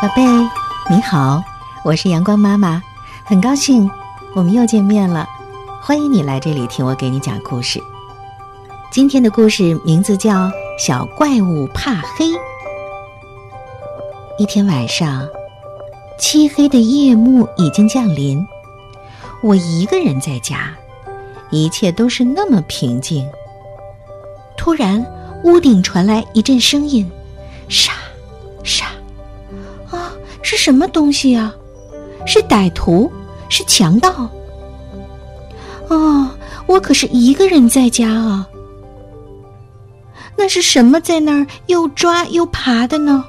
宝贝，你好，我是阳光妈妈，很高兴我们又见面了。欢迎你来这里听我给你讲故事。今天的故事名字叫《小怪物怕黑》。一天晚上，漆黑的夜幕已经降临，我一个人在家，一切都是那么平静。突然，屋顶传来一阵声音，沙。什么东西呀？是歹徒，是强盗。哦，我可是一个人在家啊。那是什么在那儿又抓又爬的呢？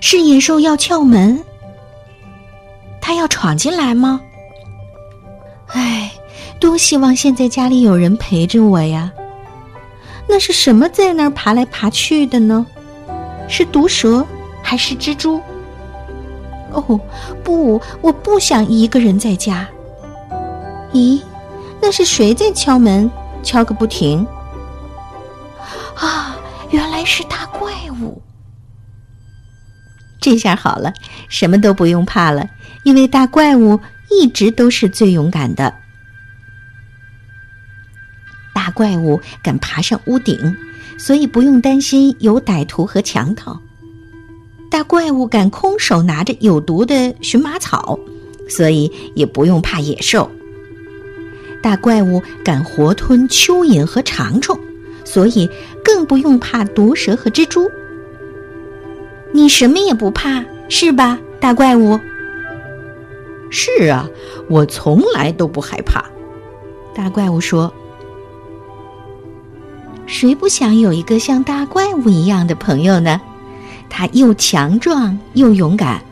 是野兽要撬门？他要闯进来吗？唉，多希望现在家里有人陪着我呀。那是什么在那儿爬来爬去的呢？是毒蛇还是蜘蛛？哦，不，我不想一个人在家。咦，那是谁在敲门？敲个不停。啊，原来是大怪物。这下好了，什么都不用怕了，因为大怪物一直都是最勇敢的。大怪物敢爬上屋顶，所以不用担心有歹徒和强盗。大怪物敢空手拿着有毒的荨麻草，所以也不用怕野兽。大怪物敢活吞蚯蚓和长虫，所以更不用怕毒蛇和蜘蛛。你什么也不怕是吧，大怪物？是啊，我从来都不害怕。大怪物说：“谁不想有一个像大怪物一样的朋友呢？”他又强壮又勇敢。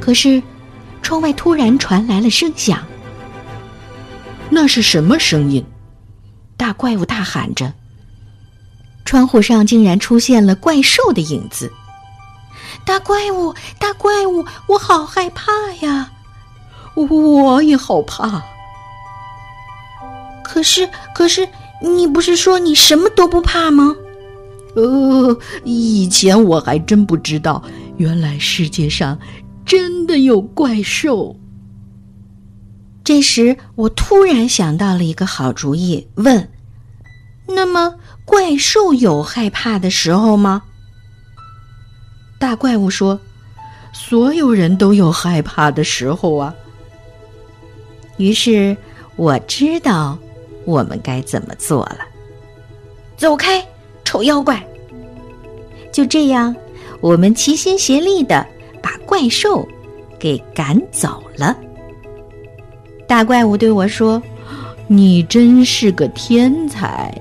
可是，窗外突然传来了声响。那是什么声音？大怪物大喊着。窗户上竟然出现了怪兽的影子。大怪物，大怪物，我好害怕呀！我也好怕。可是，可是，你不是说你什么都不怕吗？呃，以前我还真不知道，原来世界上真的有怪兽。这时，我突然想到了一个好主意，问：“那么，怪兽有害怕的时候吗？”大怪物说：“所有人都有害怕的时候啊。”于是，我知道我们该怎么做了。走开！丑妖怪！就这样，我们齐心协力的把怪兽给赶走了。大怪物对我说：“你真是个天才！”